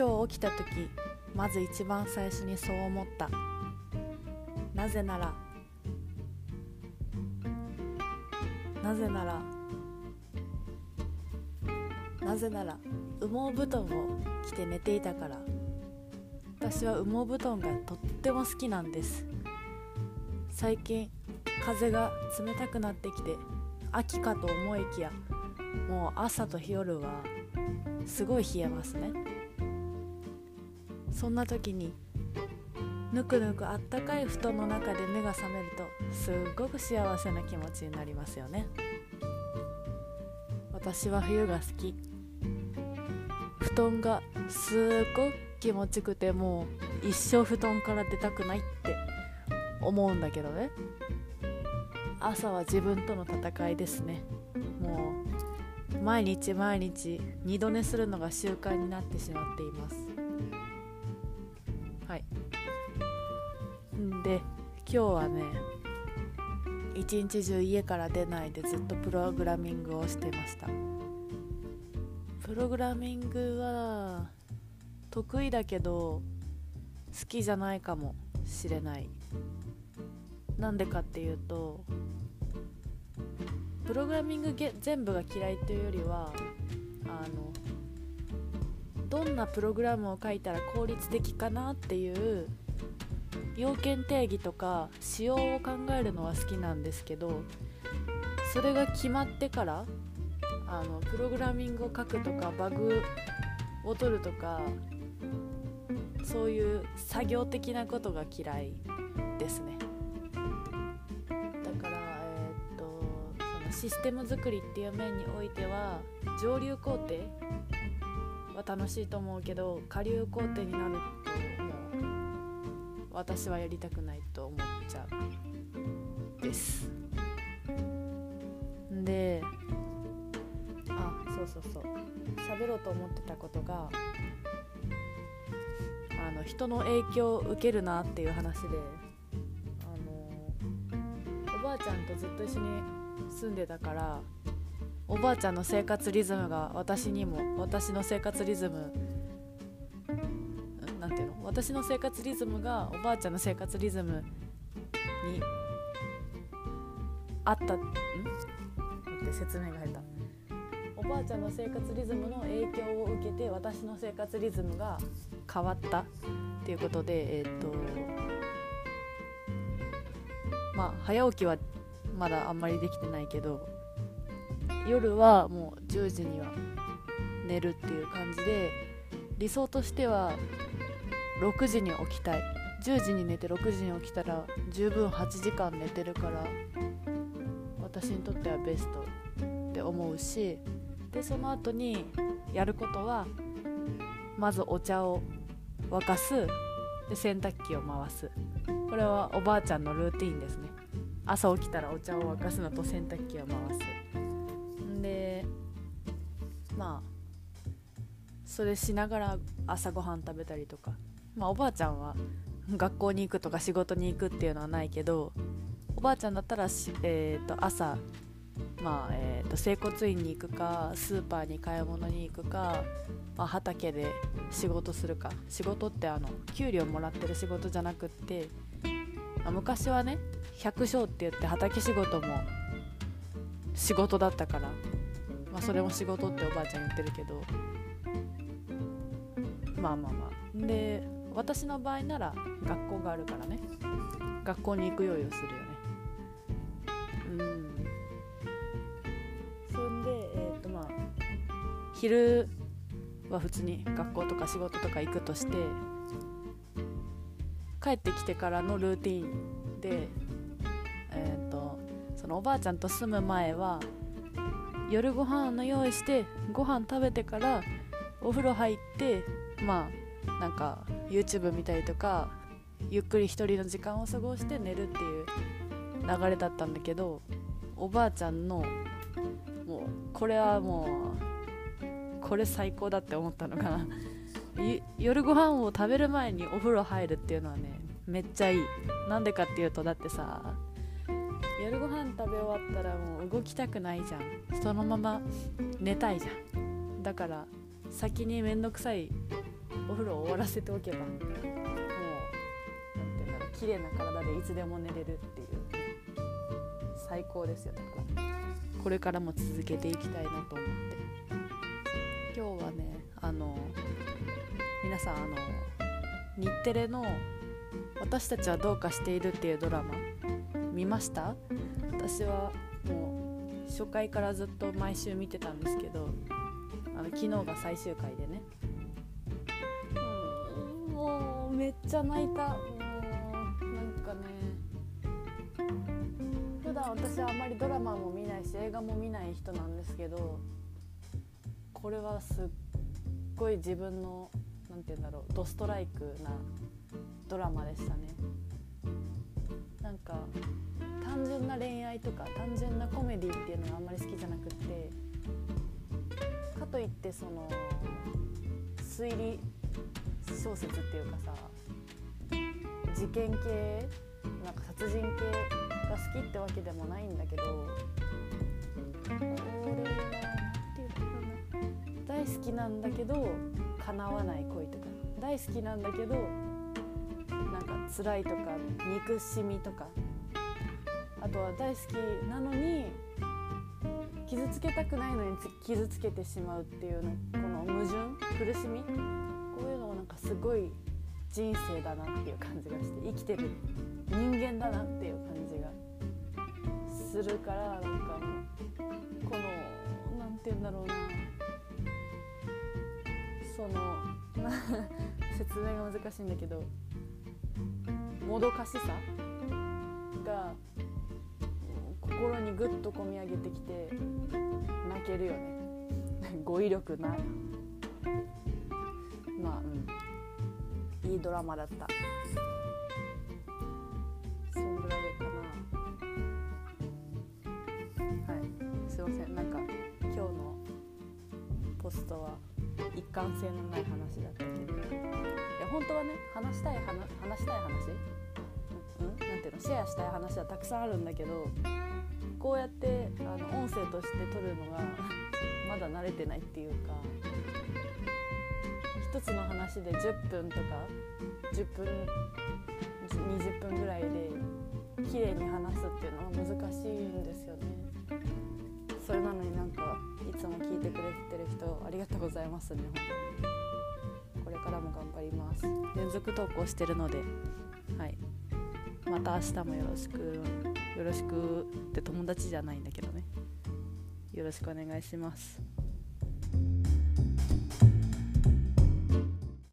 今日起きた時まず一番最初にそう思った。なぜならなぜならなぜなら羽毛布団を着て寝ていたから。私は羽毛布団がとっても好きなんです。最近風が冷たくなってきて秋かと思いきやもう朝と夜はすごい冷えますね。そんな時にぬくぬくあったかい布団の中で目が覚めるとすっごく幸せな気持ちになりますよね。私は冬が好き。布団がすっごく気持ちくてもう一生布団から出たくないって思うんだけどね。朝は自分との戦いですね。もう毎日毎日二度寝するのが習慣になってしまっています。で今日はね一日中家から出ないでずっとプログラミングをしてました。プログラミングは得意だけど好きじゃないかもしれない。なんでかっていうとプログラミング全部が嫌いというよりはあのどんなプログラムを書いたら効率的かなっていう要件定義とか仕様を考えるのは好きなんですけどそれが決まってからあのプログラミングを書くとかバグを取るとかそういう作業的なことが嫌いですね。だからえー、っとそのシステム作りっていう面においては上流工程は楽しいと思うけど下流工程になると私はやりたくないと思っちゃうです。であそうそうそう。喋ろうと思ってたことがあの人の影響を受けるなっていう話であのおばあちゃんとずっと一緒に住んでたからおばあちゃんの生活リズムが私にも私の生活リズムなんていうの？私の生活リズムがおばあちゃんの生活リズムにあった。ん？って説明が下手。おばあちゃんの生活リズムの影響を受けて私の生活リズムが変わったっていうことでえっ、ー、とまあ早起きはまだあんまりできてないけど夜はもう10時には寝るっていう感じで理想としては6時に起きたい。10時に寝て6時に起きたら十分8時間寝てるから私にとってはベストって思うしでその後にやることはまずお茶を沸かす。で洗濯機を回す。これはおばあちゃんのルーティンですね。朝起きたらお茶を沸かすのと洗濯機を回す。でまあそれしながら朝ごはん食べたりとか。まあおばあちゃんは 学校に行くとか仕事に行くっていうのはないけどおばあちゃんだったら、えーと朝まあえーと、整骨院に行くかスーパーに買い物に行くか、まあ、畑で仕事するか。仕事ってあの給料もらってる仕事じゃなくって、まあ、昔はね百姓って言って畑仕事も仕事だったから、まあ、それも仕事っておばあちゃん言ってるけど。まあまあまあ。で私の場合なら学校があるからね。学校に行く用意をするよね。昼は普通に学校とか仕事とか行くとして帰ってきてからのルーティンで、えーと、そのおばあちゃんと住む前は夜ご飯の用意してご飯食べてからお風呂入ってまあなんか YouTube 見たりとかゆっくり一人の時間を過ごして寝るっていう流れだったんだけどおばあちゃんのもうこれはもうこれ最高だって思ったのかな。夜ご飯を食べる前にお風呂入るっていうのはねめっちゃいい。なんでかっていうとだってさ夜ご飯食べ終わったらもう動きたくないじゃん。そのまま寝たいじゃん。だから先にめんどくさいお風呂を終わらせておけば。もう何て言うんだろう綺麗な体でいつでも寝れるっていう。最高ですよだからこれからも続けていきたいなと思って。今日はねあの皆さんあの日テレの「私たちはどうかしている」っていうドラマ見ました？私はもう初回からずっと毎週見てたんですけどあの昨日が最終回でね。うんもうめっちゃ泣いた。もうなんかね。普段私はあまりドラマも見ないし映画も見ない人なんですけどこれはすっごい自分の何て言うんだろうドストライクなドラマでしたね。なんか単純な恋愛とか単純なコメディっていうのはあんまり好きじゃなくってかといってその推理小説っていうかさ事件系なんか殺人系が好きってわけでもないんだけどこれはっていうかな大好きなんだけど叶わない恋とか大好きなんだけどなんか辛いとか憎しみとかあとは大好きなのに傷つけたくないのに傷つけてしまうっていうのこの矛盾苦しみかすごい人生だなっていう感じがして生きてる人間だなっていう感じがするからなんかもうこの何て言うんだろうな。その説明が難しいんだけどもどかしさが心にぐっとこみ上げてきて泣けるよね。語彙力な。いドラマだった。そんぐらいかな。はい。すいません。なんか今日のポストは一貫性のない話だったけどいや本当はね話したい話話したい話うんなんていうのシェアしたい話はたくさんあるんだけどこうやってあの音声として撮るのがまだ慣れてないっていうか一つの話で10分とか10分20分ぐらいで綺麗に話すっていうのが難しいんですよね。それなのになんかいつも聞いてくれてる人ありがとうございますね。本当にこれからも頑張ります。連続投稿してるのではい。また明日もよろしくよろしくって友達じゃないんだけどね。よろしくお願いします。